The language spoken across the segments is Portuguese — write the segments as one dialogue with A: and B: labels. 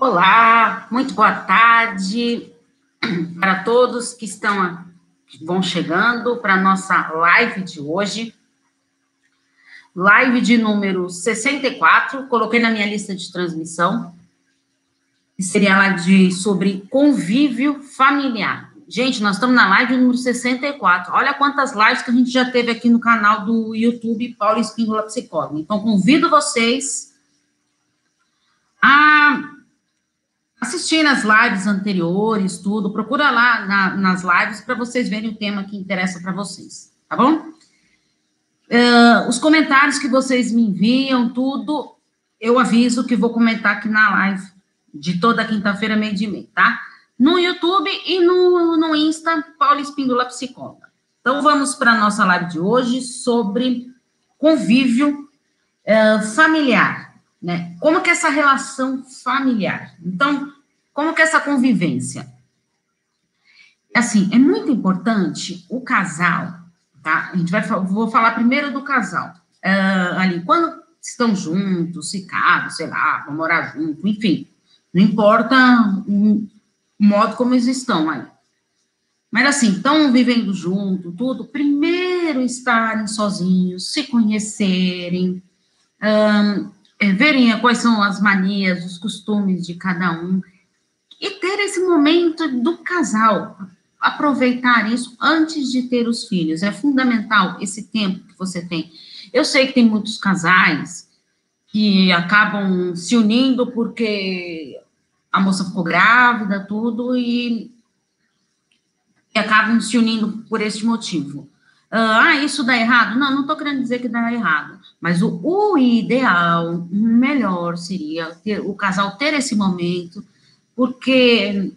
A: Olá, muito boa tarde para todos que estão vão chegando para a nossa live de hoje. Live de número 64, coloquei na minha lista de transmissão. Seria lá de sobre convívio familiar. Gente, nós estamos na live número 64. Olha quantas lives que a gente já teve aqui no canal do YouTube Paulo Espíndola Psicólogo. Então, convido vocês a assistir nas lives anteriores, tudo. Procura lá na, nas lives para vocês verem o tema que interessa para vocês, tá bom? Uh, os comentários que vocês me enviam, tudo, eu aviso que vou comentar aqui na live de toda quinta-feira, meio de meio, tá? No YouTube e no, no Insta, Paula Espíndola Psicóloga. Então, vamos para a nossa live de hoje sobre convívio uh, familiar, né? Como que é essa relação familiar? Então, como que é essa convivência? Assim, é muito importante o casal, tá? A gente vai, vou falar primeiro do casal. Uh, ali, quando estão juntos, se casam, sei lá, vão morar junto, enfim, não importa o modo como eles estão aí. Mas assim, estão vivendo junto, tudo, primeiro estarem sozinhos, se conhecerem, um, verem quais são as manias, os costumes de cada um e ter esse momento do casal, aproveitar isso antes de ter os filhos. É fundamental esse tempo que você tem. Eu sei que tem muitos casais que acabam se unindo porque a moça ficou grávida, tudo, e, e acabam se unindo por esse motivo. Ah, ah isso dá errado? Não, não estou querendo dizer que dá errado, mas o, o ideal, melhor seria ter, o casal ter esse momento porque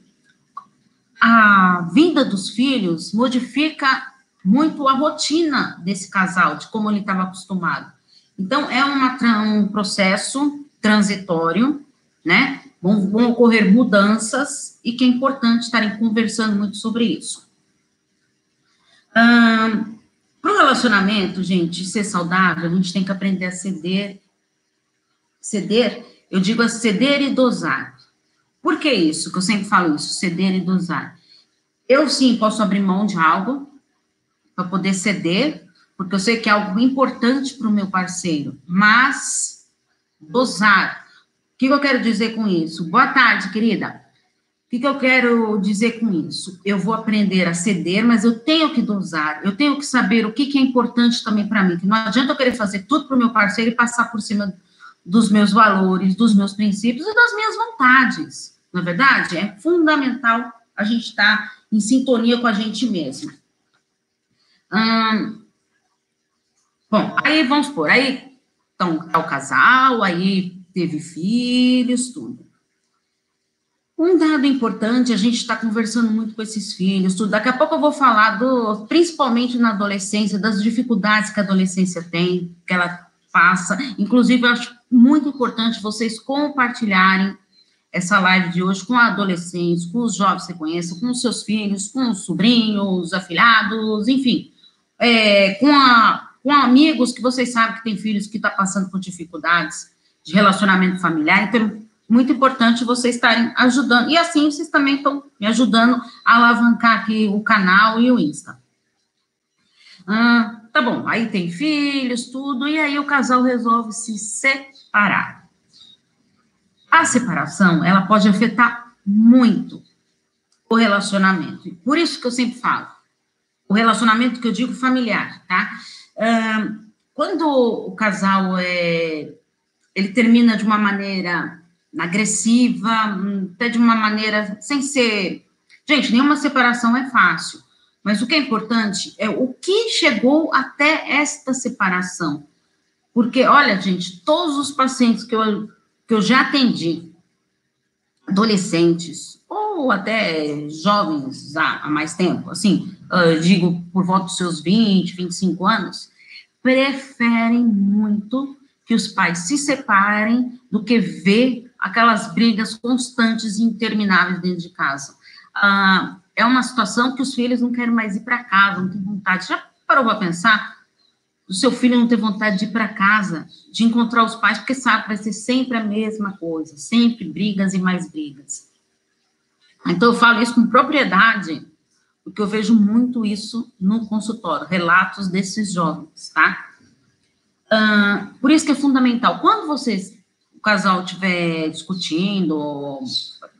A: a vinda dos filhos modifica muito a rotina desse casal, de como ele estava acostumado. Então, é uma, um processo transitório, né? Vão, vão, ocorrer mudanças e que é importante estarem conversando muito sobre isso. Um, Para o relacionamento, gente, ser saudável, a gente tem que aprender a ceder. Ceder, eu digo a ceder e dosar. Por que isso? Que eu sempre falo isso, ceder e dosar. Eu sim posso abrir mão de algo para poder ceder, porque eu sei que é algo importante para o meu parceiro, mas dosar. O que eu quero dizer com isso? Boa tarde, querida. O que eu quero dizer com isso? Eu vou aprender a ceder, mas eu tenho que dosar, eu tenho que saber o que, é importante também para mim, que não adianta eu querer fazer tudo para o meu parceiro e passar por cima dos meus valores, dos meus princípios e das minhas vontades. Na é verdade, é fundamental a gente estar tá em sintonia com a gente mesmo. Hum, bom, aí vamos supor, aí então, tá o casal, aí teve filhos, tudo. Um dado importante, a gente está conversando muito com esses filhos, tudo. Daqui a pouco eu vou falar do, principalmente na adolescência, das dificuldades que a adolescência tem, que ela passa. Inclusive, eu acho muito importante vocês compartilharem essa live de hoje com adolescentes, com os jovens que você conhece, com os seus filhos, com os sobrinhos, afilhados, enfim, é, com, a, com amigos que vocês sabem que têm filhos que estão tá passando por dificuldades de relacionamento familiar. Então, muito importante vocês estarem ajudando. E assim, vocês também estão me ajudando a alavancar aqui o canal e o Insta. Ah, tá bom, aí tem filhos, tudo, e aí o casal resolve se separar. A separação, ela pode afetar muito o relacionamento. Por isso que eu sempre falo, o relacionamento que eu digo familiar, tá? quando o casal é, ele termina de uma maneira agressiva, até de uma maneira sem ser. Gente, nenhuma separação é fácil, mas o que é importante é o que chegou até esta separação. Porque, olha, gente, todos os pacientes que eu que eu já atendi, adolescentes, ou até jovens há, mais tempo, assim, uh, digo, por volta dos seus 20, 25 anos, preferem muito que os pais se separem do que ver aquelas brigas constantes e intermináveis dentro de casa. Uh, é uma situação que os filhos não querem mais ir para casa, não têm vontade. Já parou para pensar do seu filho não ter vontade de ir para casa, de encontrar os pais, porque sabe que vai ser sempre a mesma coisa, sempre brigas e mais brigas. Então, eu falo isso com propriedade, porque eu vejo muito isso no consultório, relatos desses jovens, tá? Por isso que é fundamental, quando vocês, o casal estiver discutindo,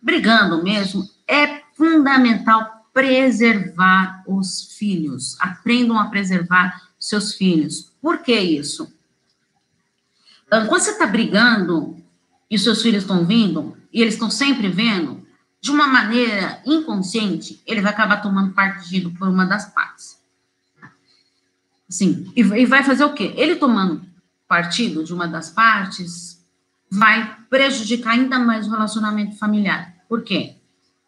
A: brigando mesmo, é fundamental preservar os filhos. Aprendam a preservar seus filhos. Por que isso? Quando você está brigando e os seus filhos estão vindo, e eles estão sempre vendo, de uma maneira inconsciente, ele vai acabar tomando partido por uma das partes. Sim, e vai fazer o quê? Ele tomando partido de uma das partes vai prejudicar ainda mais o relacionamento familiar. Por quê?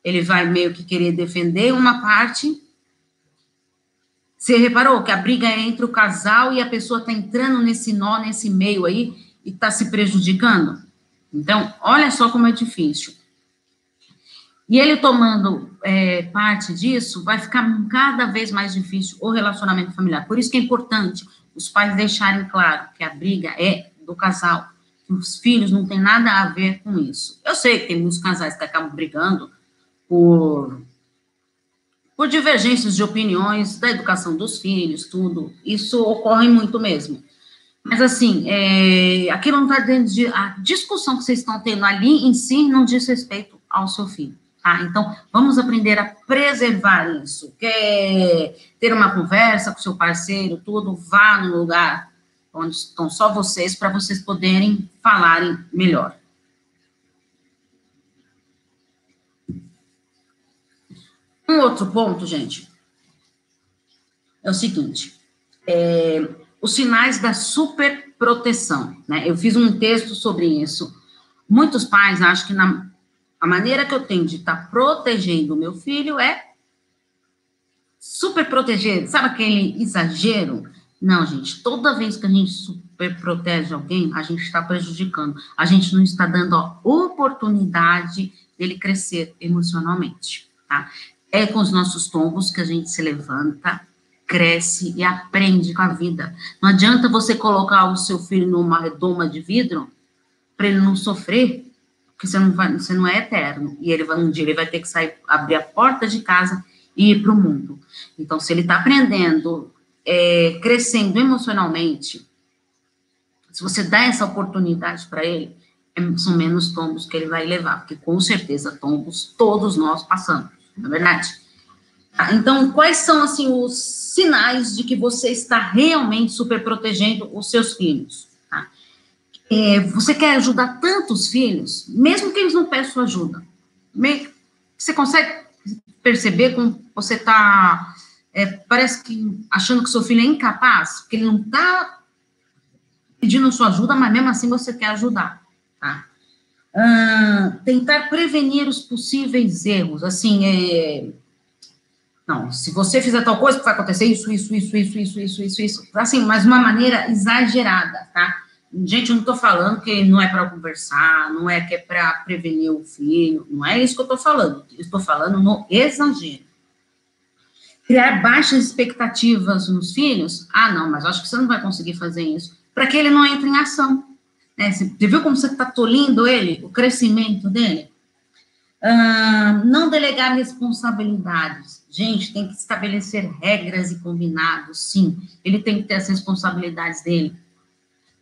A: Ele vai meio que querer defender uma parte você reparou que a briga é entre o casal e a pessoa está entrando nesse nó, nesse meio aí, e está se prejudicando? Então, olha só como é difícil. E ele tomando é, parte disso, vai ficar cada vez mais difícil o relacionamento familiar. Por isso que é importante os pais deixarem claro que a briga é do casal, que os filhos não têm nada a ver com isso. Eu sei que tem muitos casais que acabam brigando por por divergências de opiniões da educação dos filhos, tudo. Isso ocorre muito mesmo. Mas, assim, é, aquilo não está dentro de. A discussão que vocês estão tendo ali em si não diz respeito ao seu filho. Tá? Então, vamos aprender a preservar isso. Quer ter uma conversa com seu parceiro, tudo, vá no lugar onde estão só vocês, para vocês poderem falarem melhor. Um outro ponto, gente, é o seguinte: é, os sinais da superproteção. Né? Eu fiz um texto sobre isso. Muitos pais acham que na, a maneira que eu tenho de estar tá protegendo o meu filho é super proteger. Sabe aquele exagero? Não, gente, toda vez que a gente super protege alguém, a gente está prejudicando. A gente não está dando a oportunidade dele crescer emocionalmente, tá? É com os nossos tombos que a gente se levanta, cresce e aprende com a vida. Não adianta você colocar o seu filho numa redoma de vidro para ele não sofrer, porque você não, vai, você não é eterno. E ele vai, um dia ele vai ter que sair, abrir a porta de casa e ir para o mundo. Então, se ele está aprendendo, é, crescendo emocionalmente, se você dá essa oportunidade para ele, é, são menos tombos que ele vai levar, porque com certeza tombos todos nós passamos não é verdade? Tá, então, quais são, assim, os sinais de que você está realmente super protegendo os seus filhos? Tá? É, você quer ajudar tantos filhos, mesmo que eles não peçam ajuda. Você consegue perceber como você está, é, parece que achando que seu filho é incapaz, que ele não está pedindo sua ajuda, mas mesmo assim você quer ajudar, tá? Tentar prevenir os possíveis erros, assim, é, não, se você fizer tal coisa, vai acontecer isso, isso, isso, isso, isso, isso, isso, isso, assim, mas de uma maneira exagerada, tá? Gente, eu não estou falando que não é para conversar, não é que é para prevenir o filho, não é isso que eu estou falando, estou falando no exagero. Criar baixas expectativas nos filhos, ah, não, mas acho que você não vai conseguir fazer isso, para que ele não entre em ação. Né? Você viu como você está tolindo ele, o crescimento dele? Uh, não delegar responsabilidades. Gente, tem que estabelecer regras e combinados, sim. Ele tem que ter as responsabilidades dele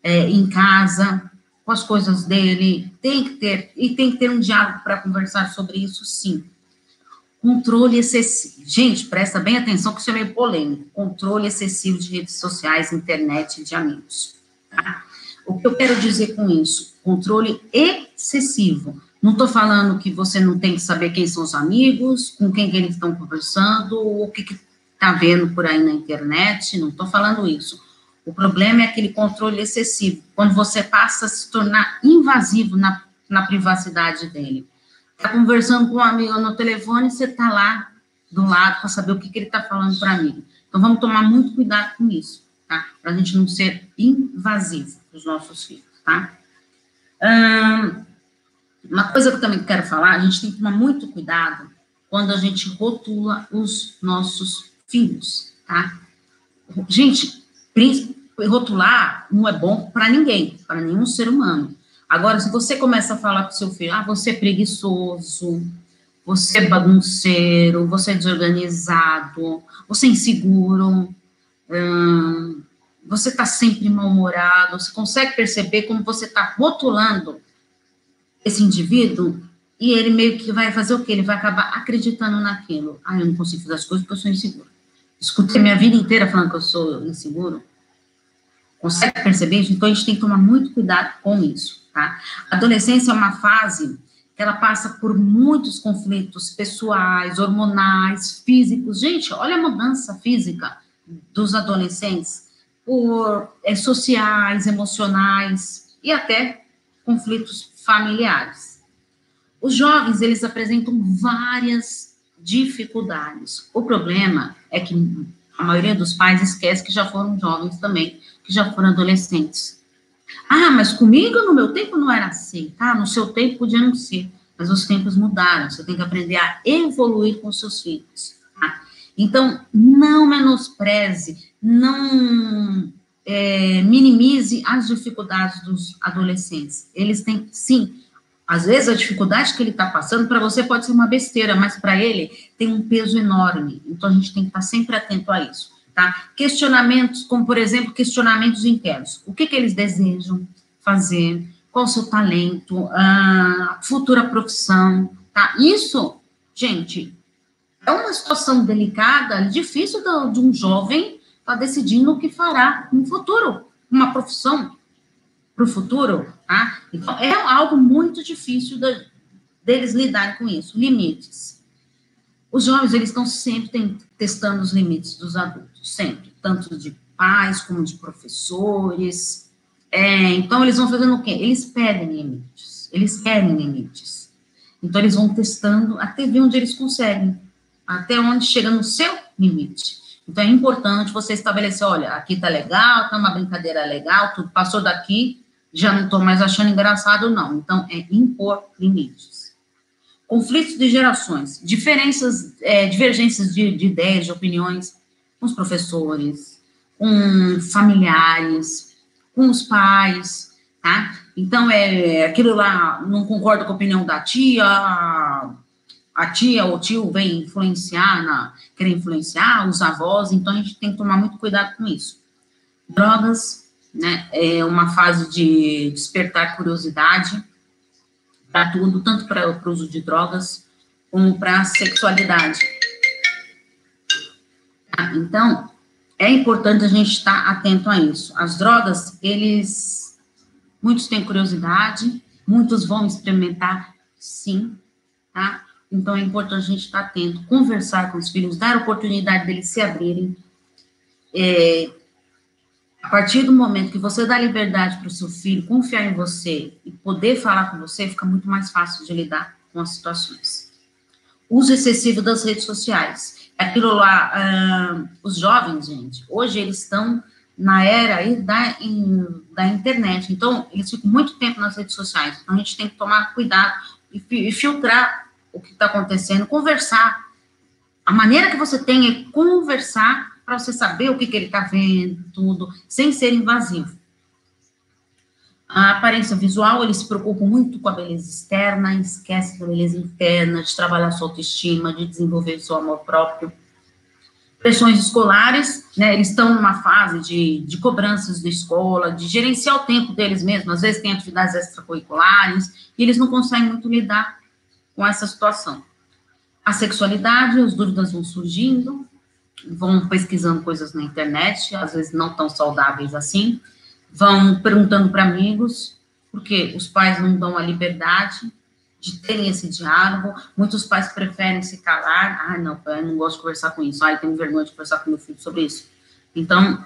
A: é, em casa, com as coisas dele, tem que ter, e tem que ter um diálogo para conversar sobre isso, sim. Controle excessivo. Gente, presta bem atenção que isso é meio polêmico. Controle excessivo de redes sociais, internet e de amigos. Tá? O que eu quero dizer com isso? Controle excessivo. Não estou falando que você não tem que saber quem são os amigos, com quem que eles estão conversando, o que está vendo por aí na internet, não estou falando isso. O problema é aquele controle excessivo, quando você passa a se tornar invasivo na, na privacidade dele. Está conversando com um amigo no telefone, você está lá do lado para saber o que, que ele está falando para mim. Então, vamos tomar muito cuidado com isso, tá? Para a gente não ser invasivo dos nossos filhos, tá? uma coisa que eu também quero falar, a gente tem que tomar muito cuidado quando a gente rotula os nossos filhos, tá? Gente, rotular não é bom para ninguém, para nenhum ser humano. Agora, se você começa a falar para o seu filho, ah, você é preguiçoso, você é bagunceiro, você é desorganizado, você é inseguro, você está sempre mal-humorado, você consegue perceber como você está rotulando esse indivíduo e ele meio que vai fazer o quê? Ele vai acabar acreditando naquilo. Ah, eu não consigo fazer as coisas porque eu sou inseguro. Escutei minha vida inteira falando que eu sou inseguro. Consegue perceber? Então, a gente tem que tomar muito cuidado com isso, tá? A adolescência é uma fase que ela passa por muitos conflitos pessoais, hormonais, físicos. Gente, olha a mudança física dos adolescentes, por é, sociais, emocionais e até conflitos familiares. Os jovens, eles apresentam várias dificuldades. O problema é que a maioria dos pais esquece que já foram jovens também, que já foram adolescentes. Ah, mas comigo no meu tempo não era assim, tá? No seu tempo podia não ser, mas os tempos mudaram. Você tem que aprender a evoluir com seus filhos. Então, não menospreze, não é, minimize as dificuldades dos adolescentes. Eles têm, sim, às vezes a dificuldade que ele está passando para você pode ser uma besteira, mas para ele tem um peso enorme. Então a gente tem que estar tá sempre atento a isso. Tá? Questionamentos, como por exemplo, questionamentos internos. O que, que eles desejam fazer? Qual o seu talento? A futura profissão? Tá? Isso, gente, é uma situação delicada, difícil de um jovem estar tá decidindo o que fará no futuro, uma profissão para o futuro, tá? Então, é algo muito difícil de, deles lidarem com isso, limites. Os jovens, eles estão sempre tem, testando os limites dos adultos, sempre, tanto de pais como de professores. É, então, eles vão fazendo o quê? Eles pedem limites, eles querem limites. Então, eles vão testando até ver onde eles conseguem, até onde chega no seu limite. Então, é importante você estabelecer, olha, aqui tá legal, tá uma brincadeira legal, tudo passou daqui, já não estou mais achando engraçado, não. Então, é impor limites. Conflitos de gerações, diferenças, é, divergências de, de ideias, de opiniões com os professores, com familiares, com os pais, tá? Então, é aquilo lá, não concordo com a opinião da tia, a tia ou o tio vem influenciar, na, influenciar, os avós, então a gente tem que tomar muito cuidado com isso. Drogas, né? É uma fase de despertar curiosidade para tudo, tanto para o uso de drogas como para a sexualidade. Tá? Então, é importante a gente estar atento a isso. As drogas, eles, muitos têm curiosidade, muitos vão experimentar, sim, tá? Então, é importante a gente estar atento, conversar com os filhos, dar oportunidade deles se abrirem, é, a partir do momento que você dá liberdade para o seu filho confiar em você e poder falar com você, fica muito mais fácil de lidar com as situações. Uso excessivo das redes sociais. Aquilo lá, os jovens, gente, hoje eles estão na era aí da, in, da internet, então eles ficam muito tempo nas redes sociais, então a gente tem que tomar cuidado e, e filtrar o que está acontecendo, conversar. A maneira que você tem é conversar para você saber o que, que ele está vendo, tudo, sem ser invasivo. A aparência visual, eles se preocupam muito com a beleza externa, esquece da beleza interna, de trabalhar sua autoestima, de desenvolver seu amor próprio. Pressões escolares, né, eles estão numa fase de, de cobranças da escola, de gerenciar o tempo deles mesmos, às vezes tem atividades extracurriculares, e eles não conseguem muito lidar com essa situação. A sexualidade, as dúvidas vão surgindo, vão pesquisando coisas na internet, às vezes não tão saudáveis assim, vão perguntando para amigos, porque os pais não dão a liberdade de terem esse diálogo. Muitos pais preferem se calar. Ah, não, eu não gosto de conversar com isso. Ah, tenho vergonha de conversar com meu filho sobre isso. Então,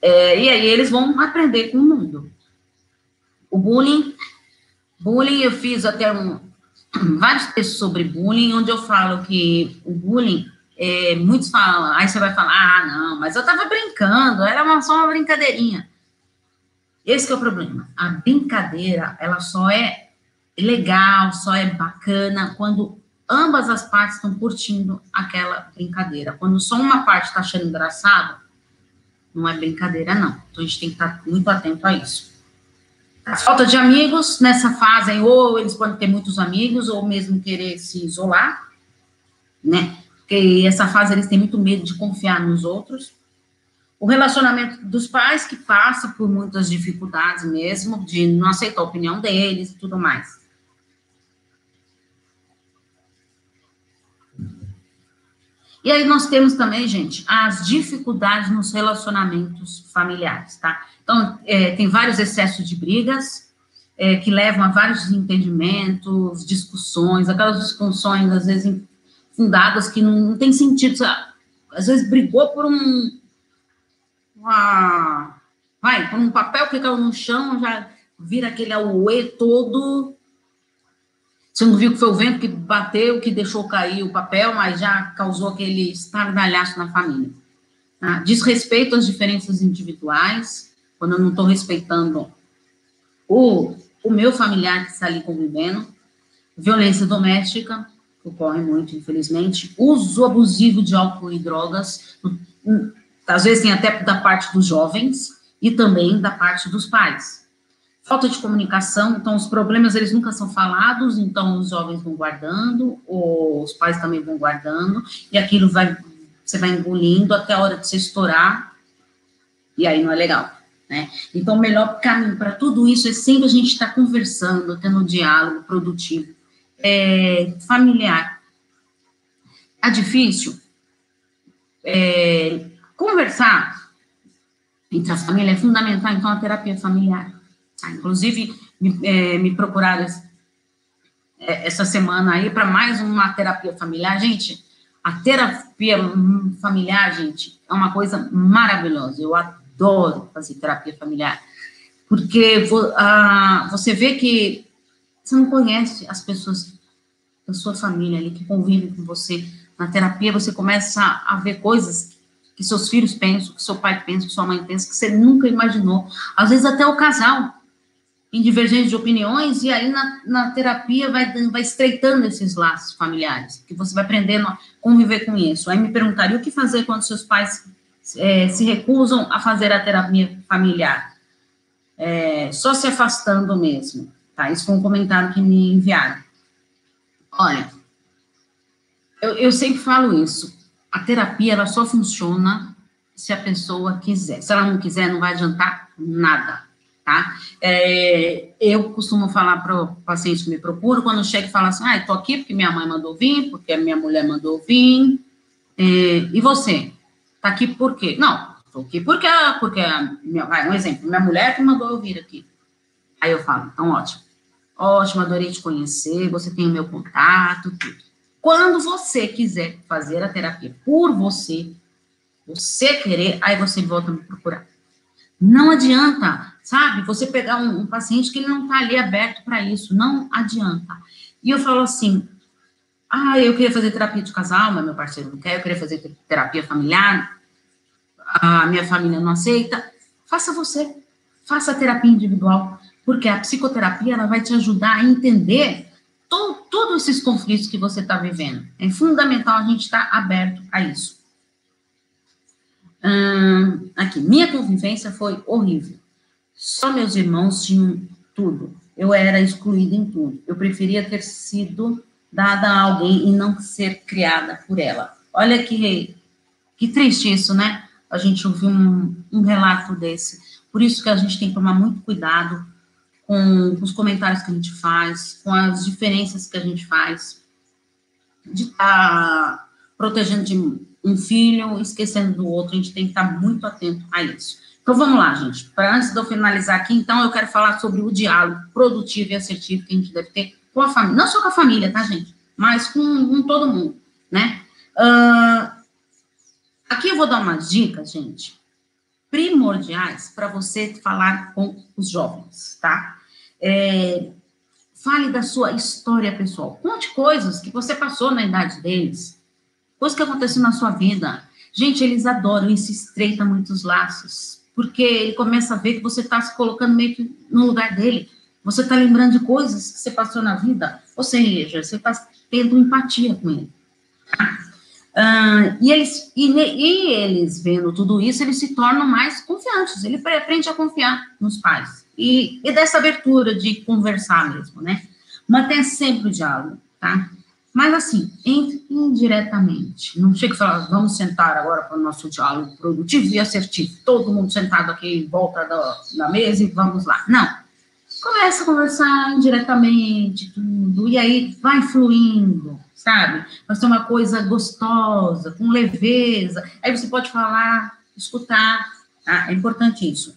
A: é, e aí eles vão aprender com o mundo. O bullying, bullying eu fiz até um, vários textos sobre bullying, onde eu falo que o bullying é, muitos falam, aí você vai falar, ah, não, mas eu estava brincando, era uma, só uma brincadeirinha. Esse é o problema. A brincadeira, ela só é legal, só é bacana quando ambas as partes estão curtindo aquela brincadeira. Quando só uma parte está achando engraçado, Não é brincadeira, não. Então, a gente tem que estar muito atento a isso. A falta de amigos, nessa fase, ou eles podem ter muitos amigos, ou mesmo querer se isolar, né? Porque essa fase eles têm muito medo de confiar nos outros. O relacionamento dos pais, que passa por muitas dificuldades mesmo, de não aceitar a opinião deles e tudo mais. E aí nós temos também, gente, as dificuldades nos relacionamentos familiares, tá? Então, é, tem vários excessos de brigas, é, que levam a vários desentendimentos, discussões, aquelas discussões, às vezes, fundadas que não, não tem sentido. Às vezes brigou por um. Uma, vai, por um papel que caiu no chão, já vira aquele auê todo você não viu que foi o vento que bateu, que deixou cair o papel, mas já causou aquele estardalhaço na família. Tá? Desrespeito às diferenças individuais, quando eu não estou respeitando o, o meu familiar que está ali convivendo. Violência doméstica, que ocorre muito, infelizmente. Uso abusivo de álcool e drogas, às vezes tem até da parte dos jovens e também da parte dos pais falta de comunicação, então os problemas eles nunca são falados, então os jovens vão guardando, os pais também vão guardando, e aquilo vai, você vai engolindo até a hora de você estourar, e aí não é legal, né? Então o melhor caminho para tudo isso é sempre a gente estar tá conversando, tendo um diálogo produtivo, é, familiar. É difícil é, conversar entre a família é fundamental, então a terapia familiar inclusive, me, é, me procuraram é, essa semana aí para mais uma terapia familiar. Gente, a terapia familiar, gente, é uma coisa maravilhosa. Eu adoro fazer terapia familiar. Porque você vê que você não conhece as pessoas da sua família ali que convivem com você. Na terapia, você começa a ver coisas que seus filhos pensam, que seu pai pensa, que sua mãe pensa, que você nunca imaginou. Às vezes até o casal em divergência de opiniões, e aí na, na terapia vai, vai estreitando esses laços familiares, que você vai aprendendo a conviver com isso. Aí me perguntaria o que fazer quando seus pais é, se recusam a fazer a terapia familiar? É, só se afastando mesmo, tá? Isso foi um comentário que me enviaram. Olha, eu, eu sempre falo isso, a terapia, ela só funciona se a pessoa quiser. Se ela não quiser, não vai adiantar nada tá? É, eu costumo falar para o paciente que me procura, quando chega e fala assim, ah, estou aqui porque minha mãe mandou vir, porque a minha mulher mandou vir, é, e você? Está aqui por quê? Não, estou aqui porque, porque a minha, vai, um exemplo, minha mulher que mandou eu vir aqui. Aí eu falo, então ótimo, ótimo, adorei te conhecer, você tem o meu contato, tudo. Quando você quiser fazer a terapia por você, você querer, aí você volta a me procurar. Não adianta, sabe, você pegar um, um paciente que não está ali aberto para isso, não adianta. E eu falo assim, ah, eu queria fazer terapia de casal, mas meu parceiro não quer, eu queria fazer terapia familiar, a minha família não aceita. Faça você, faça terapia individual, porque a psicoterapia ela vai te ajudar a entender to, todos esses conflitos que você está vivendo. É fundamental a gente estar tá aberto a isso. Hum, aqui, minha convivência foi horrível. Só meus irmãos tinham tudo. Eu era excluída em tudo. Eu preferia ter sido dada a alguém e não ser criada por ela. Olha que, que triste isso, né? A gente ouvir um, um relato desse. Por isso que a gente tem que tomar muito cuidado com, os comentários que a gente faz, com as diferenças que a gente faz, de estar tá protegendo de um filho esquecendo do outro, a gente tem que estar muito atento a isso. Então vamos lá, gente. Para antes de eu finalizar aqui, então eu quero falar sobre o diálogo produtivo e assertivo que a gente deve ter com a família, não só com a família, tá, gente? Mas com, com todo mundo, né? Uh, aqui eu vou dar umas dicas, gente, primordiais para você falar com os jovens, tá? É, fale da sua história pessoal. Conte coisas que você passou na idade deles coisa que aconteceu na sua vida. Gente, eles adoram e se estreita muitos laços, porque ele começa a ver que você está se colocando meio que no lugar dele. Você está lembrando de coisas que você passou na vida, ou seja, você está tendo empatia com ele. Uh, e, eles, e, e, eles, vendo tudo isso, eles se tornam mais confiantes, ele aprende a confiar nos pais. E, e dessa abertura de conversar mesmo, né? Mantenha sempre o diálogo, tá? Mas assim, entre indiretamente. Não chega e fala, vamos sentar agora para o nosso diálogo produtivo e assertivo. Todo mundo sentado aqui em volta da, da mesa e vamos lá. Não. Começa a conversar indiretamente, tudo, e aí vai fluindo sabe? Vai ser uma coisa gostosa, com leveza. Aí você pode falar, escutar, tá? É importante isso.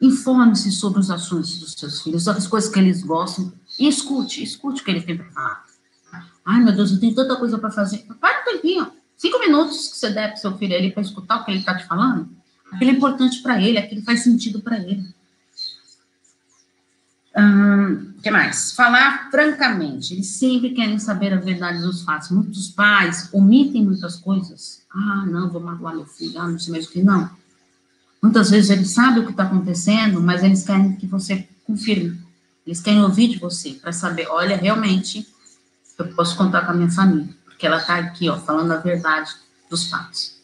A: Informe-se sobre os assuntos dos seus filhos, sobre as coisas que eles gostam, e escute, escute o que eles têm para falar. Ai, meu Deus, eu tenho tanta coisa para fazer. Para um tempinho, cinco minutos que você der para seu filho ali para escutar o que ele está te falando. Aquilo é importante para ele, aquilo faz sentido para ele. O que mais? Falar francamente. Eles sempre querem saber a verdade dos fatos. Muitos pais omitem muitas coisas. Ah, não, vou magoar meu filho. Ah, não sei mais o que. Não. Muitas vezes eles sabem o que está acontecendo, mas eles querem que você confirme. Eles querem ouvir de você para saber, olha, realmente, eu posso contar com a minha família, porque ela está aqui, ó, falando a verdade dos fatos.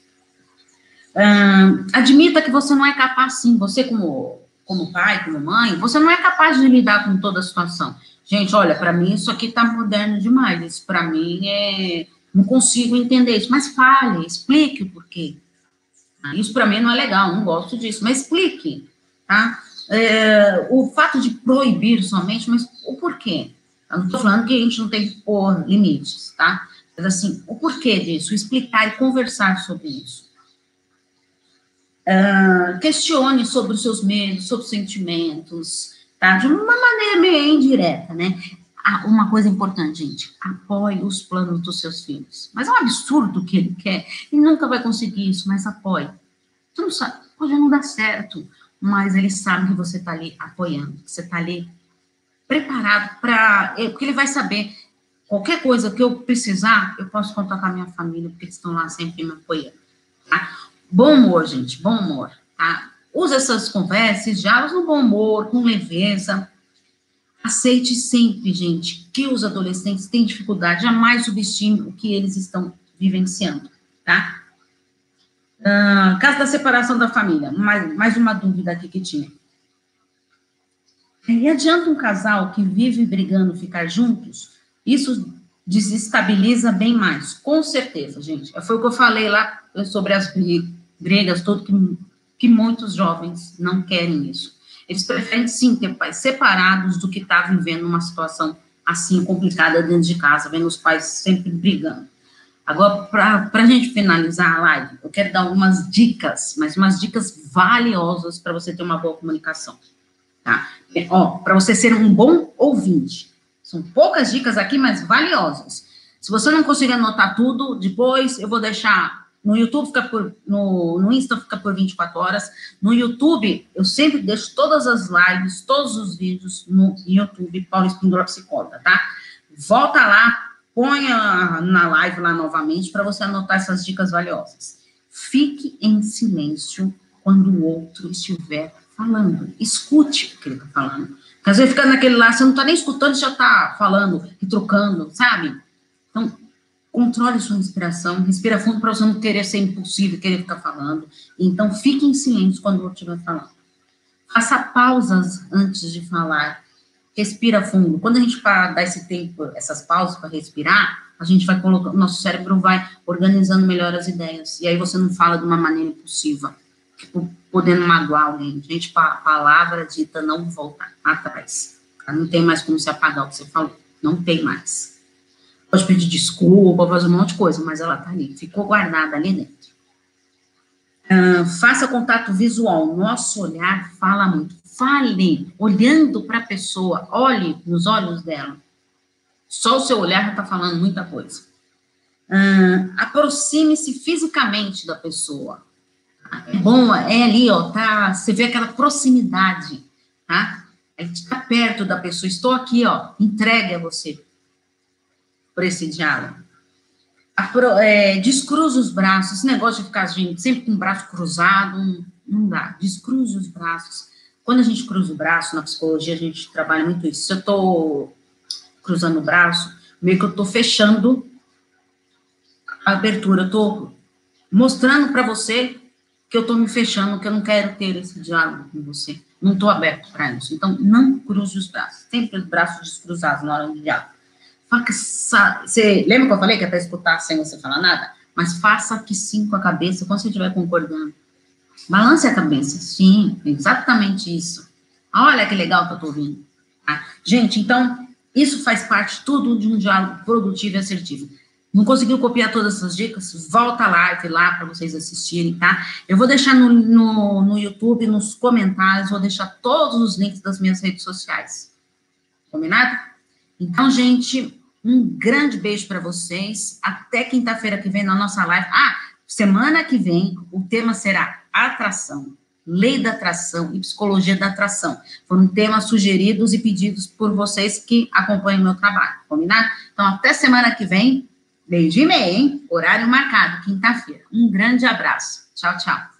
A: admita que você não é capaz, sim. Você, como como pai, como mãe, você não é capaz de lidar com toda a situação. Gente, olha, para mim isso aqui está moderno demais. Isso para mim é. Não consigo entender isso. Mas fale, explique o porquê. Isso para mim não é legal, não gosto disso. Mas explique, tá? É, o fato de proibir somente, mas o porquê? Eu não estou falando que a gente não tem que pôr limites, tá? Mas assim, o porquê disso, explicar e conversar sobre isso. Uh, questione sobre os seus medos, sobre os sentimentos, tá? De uma maneira meio indireta, né? Ah, uma coisa importante, gente, apoie os planos dos seus filhos. Mas é um absurdo que ele quer, ele nunca vai conseguir isso, mas apoie. Você não sabe, pode não dar certo, mas ele sabe que você está ali apoiando, que você está ali preparado para. É, porque ele vai saber, qualquer coisa que eu precisar, eu posso contar com a minha família, porque eles estão lá sempre me apoiando. Tá? Bom humor, gente, bom humor, tá? Use essas conversas, diálogos no bom humor, com leveza. Aceite sempre, gente, que os adolescentes têm dificuldade, jamais subestime o que eles estão vivenciando, tá? Uh, caso da separação da família, mais, mais uma dúvida aqui que tinha. E adianta um casal que vive brigando ficar juntos? Isso desestabiliza bem mais, com certeza, gente. Foi o que eu falei lá sobre as gregas, tudo que, que muitos jovens não querem isso. Eles preferem sim ter pais separados do que estar tá vivendo uma situação assim complicada dentro de casa, vendo os pais sempre brigando. Agora, para a gente finalizar a live, eu quero dar algumas dicas, mas umas dicas valiosas para você ter uma boa comunicação. Tá? Ó, para você ser um bom ouvinte. São poucas dicas aqui, mas valiosas. Se você não conseguir anotar tudo, depois eu vou deixar no YouTube fica por. No, no Insta fica por 24 horas. No YouTube, eu sempre deixo todas as lives, todos os vídeos no YouTube, Paulo Espíndola Psicóloga, tá? Volta lá, ponha na live lá novamente para você anotar essas dicas valiosas. Fique em silêncio quando o outro estiver falando. Escute o que ele está falando. Porque às vezes fica naquele lá, você não está nem escutando, já está falando trocando, sabe? Então, Controle sua respiração, respira fundo para você não querer ser impulsivo, querer ficar falando. Então, fique em silêncio quando eu estiver falando. Faça pausas antes de falar. Respira fundo. Quando a gente dá esse tempo, essas pausas para respirar, a gente vai colocando, nosso cérebro vai organizando melhor as ideias. E aí você não fala de uma maneira impulsiva, tipo, podendo magoar alguém. Gente, a palavra dita não volta atrás. Não tem mais como se apagar o que você falou. Não tem mais pode pedir desculpa, fazer um monte de coisa, mas ela está ali, ficou guardada ali dentro. Uh, faça contato visual, nosso olhar fala muito. Fale, olhando para a pessoa, olhe nos olhos dela. Só o seu olhar já está falando muita coisa. Uh, Aproxime-se fisicamente da pessoa. Bom, é ali, ó, tá? Você vê aquela proximidade, tá? É está perto da pessoa. Estou aqui, ó, entregue a você por esse diálogo. É, descruza os braços, esse negócio de ficar gente, sempre com o braço cruzado, não dá. Descruza os braços. Quando a gente cruza o braço, na psicologia, a gente trabalha muito isso. Se eu estou cruzando o braço, meio que eu estou fechando abertura, eu tô mostrando para você que eu tô me fechando, que eu não quero ter esse diálogo com você. Não tô aberto para isso. Então, não cruze os braços. Sempre os braços descruzados na hora do diálogo. Faça, você lembra que eu falei que é para escutar sem você falar nada? Mas faça que sim com a cabeça quando você estiver concordando. Balance a cabeça. Sim, exatamente isso. Olha que legal que eu tô ouvindo. Tá? Gente, então, isso faz parte tudo de um diálogo produtivo e assertivo. Não conseguiu copiar todas essas dicas? Volta a live lá para vocês assistirem, tá? Eu vou deixar no, no, no YouTube, nos comentários, vou deixar todos os links das minhas redes sociais. Combinado? Então, gente, um grande beijo para vocês. Até quinta-feira que vem na nossa live. Ah, semana que vem o tema será atração lei da atração e psicologia da atração. Foram temas sugeridos e pedidos por vocês que acompanham o meu trabalho, combinado? Então, até semana que vem, beijo e meia, hein? Horário marcado, quinta-feira. Um grande abraço. Tchau, tchau.